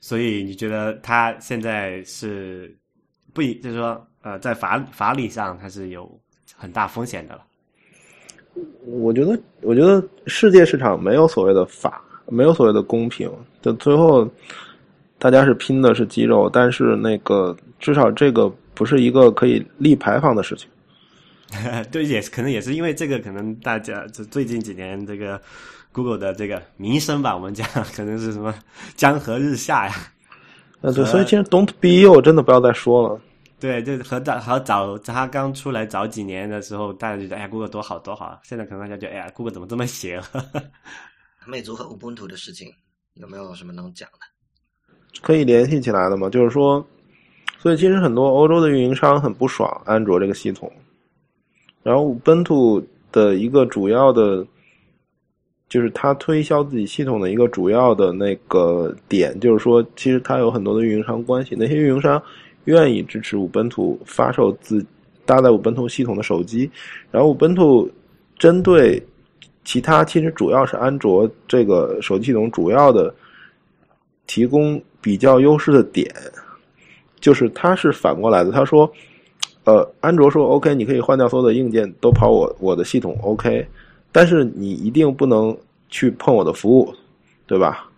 所以你觉得他现在是不一，就是说，呃，在法法理上他是有很大风险的了。我觉得，我觉得世界市场没有所谓的法，没有所谓的公平。就最后，大家是拼的是肌肉，但是那个至少这个不是一个可以立牌坊的事情。[laughs] 对，也可能也是因为这个，可能大家这最近几年这个 Google 的这个名声吧，我们讲 [laughs] 可能是什么江河日下呀。呃，对，所以其实 Don't be you 真的不要再说了。对，就和早和早他刚出来早几年的时候，大家觉得哎呀，Google 多好多好。现在可能大家觉得哎呀，Google 怎么这么邪恶？魅族和 Ubuntu 的事情有没有什么能讲的？可以联系起来的嘛？就是说，所以其实很多欧洲的运营商很不爽安卓这个系统，然后 Ubuntu 的一个主要的，就是他推销自己系统的一个主要的那个点，就是说，其实他有很多的运营商关系，那些运营商愿意支持 Ubuntu 发售自搭载五本图系统的手机，然后五本图针对其他其实主要是安卓这个手机系统主要的提供比较优势的点，就是它是反过来的。他说，呃，安卓说 OK，你可以换掉所有的硬件，都跑我我的系统 OK，但是你一定不能去碰我的服务，对吧？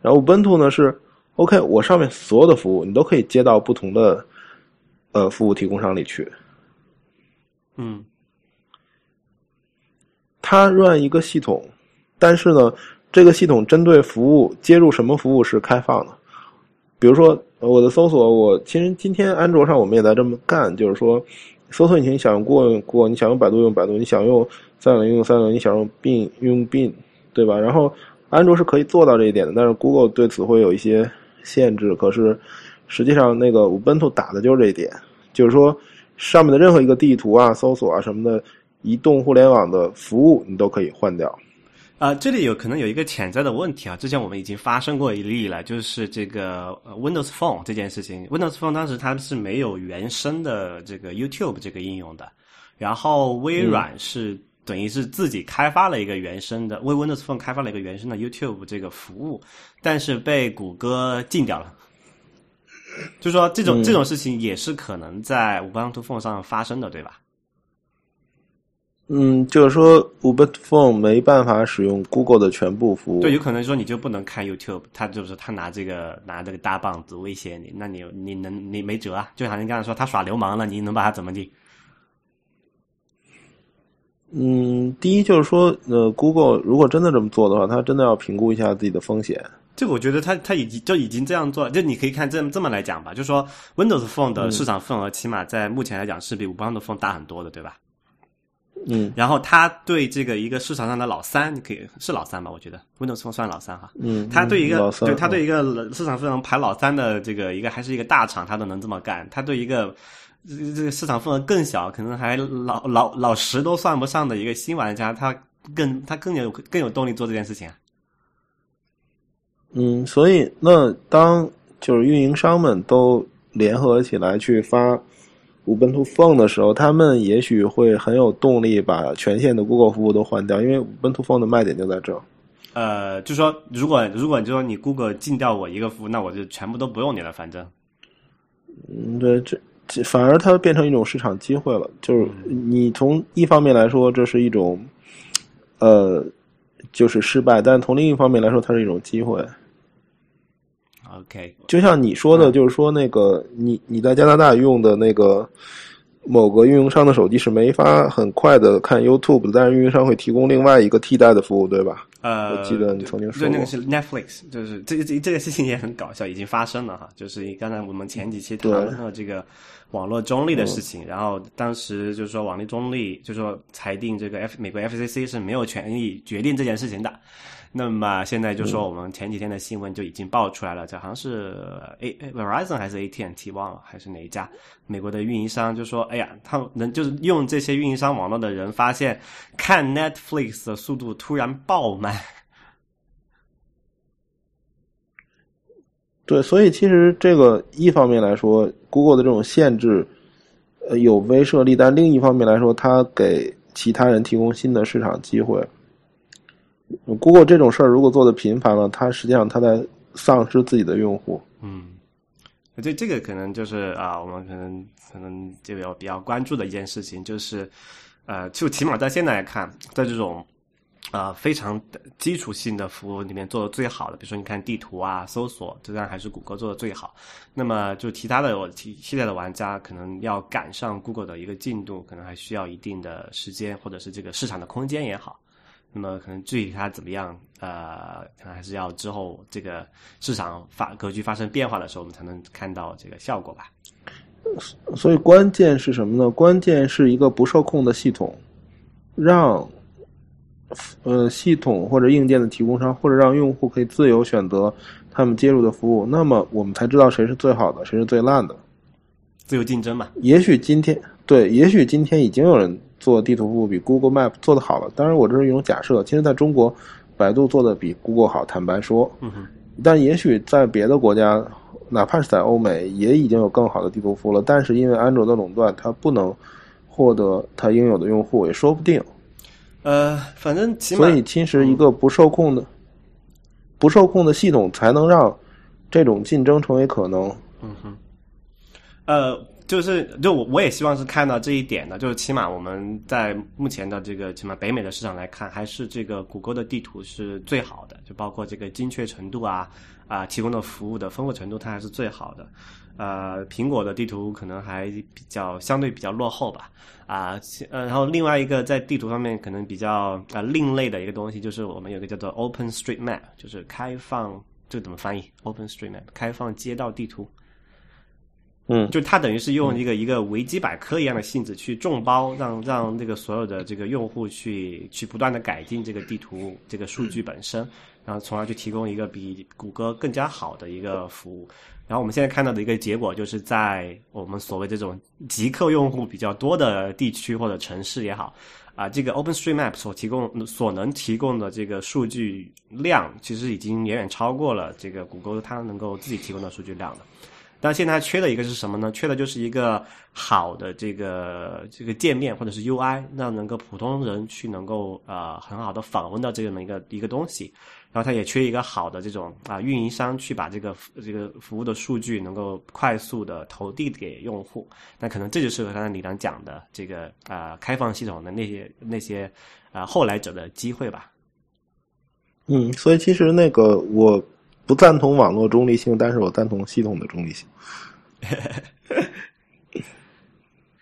然后 Ubuntu 呢是 OK，我上面所有的服务你都可以接到不同的呃服务提供商里去。嗯它 run 一个系统，但是呢，这个系统针对服务接入什么服务是开放的。比如说呃我的搜索，我其实今天安卓上我们也在这么干，就是说，搜索引擎想用 Google 用 Google，你想用百度用百度，你想用三六零用三六零，你想用 Bing 用 Bing，对吧？然后安卓是可以做到这一点的，但是 Google 对此会有一些限制。可是实际上那个 Ubuntu 打的就是这一点，就是说上面的任何一个地图啊、搜索啊什么的。移动互联网的服务你都可以换掉。啊、这里有可能有一个潜在的问题啊，之前我们已经发生过一例了，就是这个呃 Windows Phone 这件事情。Windows Phone 当时它是没有原生的这个 YouTube 这个应用的，然后微软是等于是自己开发了一个原生的，为 Windows Phone 开发了一个原生的 YouTube 这个服务，但是被谷歌禁掉了。就说这种、嗯这种事情也是可能在 Ubuntu Phone 上发生的，对吧？嗯，就是说 Ubuntu Phone 没办法使用 Google 的全部服务。对，有可能说你就不能看 YouTube，他就是他拿这个拿这个大棒子威胁你，那你你能你没辙啊？就好像你刚才说他耍流氓了，你能把他怎么地？嗯，第一就是说，呃，Google 如果真的这么做的话，它真的要评估一下自己的风险。这个我觉得他他已经就已经这样做了，就你可以看这么这么来讲吧，就说 Windows Phone 的市场份额起码在目前来讲是比 Windows Phone 大很多的，对吧？嗯然后他对这个一个市场上的老三，你可以是老三吧？我觉得 Windows Phone 算老三哈。嗯，他对一个对他对一个市场份额排老三的这个一个还是一个大厂，他都能这么干。他对一个这个这个市场份额更小，可能还老老老十都算不上的一个新玩家，他更他更有更有动力做这件事情啊。嗯，所以那当就是运营商们都联合起来去发 Ubuntu Phone 的时候，他们也许会很有动力把全线的 Google 服务都换掉，因为 Ubuntu Phone 的卖点就在这儿。呃，就说如果如果你就说你 Google 禁掉我一个服务，那我就全部都不用你了，反正。嗯，对，这这反而它变成一种市场机会了。就是你从一方面来说，这是一种呃，就是失败，但从另一方面来说，它是一种机会。OK，就像你说的，就是说那个你你在加拿大用的那个某个运营商的手机是没法很快的看 YouTube 的，但是运营商会提供另外一个替代的服务，对吧？呃，我记得你曾经说对，那个是 Netflix，就是这个这这个事情也很搞笑，已经发生了哈。就是刚才我们前几期谈论了这个网络中立的事情，然后当时就是说网络中立，就是说裁定这个 F 美国 FCC 是没有权利决定这件事情的。那么现在就说我们前几天的新闻就已经爆出来了，这好像是 A Verizon 还是 AT&T 忘了，还是哪一家美国的运营商就说，哎呀，他们能就是用这些运营商网络的人发现看 Netflix 的速度突然爆慢。对，所以其实这个一方面来说，Google 的这种限制，呃，有威慑力；但另一方面来说，它给其他人提供新的市场机会。Google 这种事儿如果做的频繁了，它实际上它在丧失自己的用户。嗯，这这个可能就是啊，我们可能可能就要比较关注的一件事情，就是呃，就起码在现在来看，在这种呃非常基础性的服务里面做的最好的，比如说你看地图啊、搜索，这样还是谷歌做的最好。那么就其他的我其现在的玩家可能要赶上 Google 的一个进度，可能还需要一定的时间，或者是这个市场的空间也好。那么可能具体它怎么样，呃，可能还是要之后这个市场发格局发生变化的时候，我们才能看到这个效果吧。所以关键是什么呢？关键是一个不受控的系统，让呃系统或者硬件的提供商或者让用户可以自由选择他们接入的服务，那么我们才知道谁是最好的，谁是最烂的。自由竞争嘛，也许今天对，也许今天已经有人做地图服务比 Google Map 做的好了。当然，我这是一种假设。其实在中国，百度做的比 Google 好，坦白说。嗯哼，但也许在别的国家，哪怕是在欧美，也已经有更好的地图服务了。但是因为安卓的垄断，它不能获得它应有的用户，也说不定。呃，反正起码所以，其实一个不受控的、不受控的系统，才能让这种竞争成为可能。嗯哼，呃，就是就我我也希望是看到这一点的，就是起码我们在目前的这个起码北美的市场来看，还是这个谷歌的地图是最好的，就包括这个精确程度啊啊提供的服务的丰富程度，它还是最好的。呃，苹果的地图可能还比较相对比较落后吧，啊，呃，然后另外一个在地图方面可能比较呃另类的一个东西，就是我们有个叫做 Open Street Map，就是开放，这怎么翻译？Open Street Map，开放街道地图。嗯，就它等于是用一个一个维基百科一样的性质去众包，让让这个所有的这个用户去去不断的改进这个地图这个数据本身，然后从而去提供一个比谷歌更加好的一个服务。然后我们现在看到的一个结果，就是在我们所谓这种极客用户比较多的地区或者城市也好，啊，这个 OpenStreetMap 所提供所能提供的这个数据量，其实已经远远超过了这个谷歌它能够自己提供的数据量了。但现在缺的一个是什么呢？缺的就是一个好的这个这个界面或者是 UI，让能够普通人去能够呃很好的访问到这么一个一个东西。然后它也缺一个好的这种啊运营商去把这个这个服务的数据能够快速的投递给用户。那可能这就是刚才李良讲的这个啊、呃、开放系统的那些那些啊、呃、后来者的机会吧。嗯，所以其实那个我。不赞同网络中立性，但是我赞同系统的中立性。[laughs]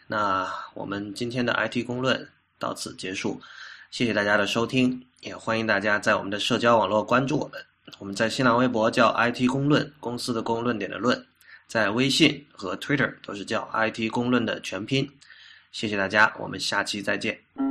那我们今天的 IT 公论到此结束，谢谢大家的收听，也欢迎大家在我们的社交网络关注我们。我们在新浪微博叫 IT 公论，公司的公论点的论，在微信和 Twitter 都是叫 IT 公论的全拼。谢谢大家，我们下期再见。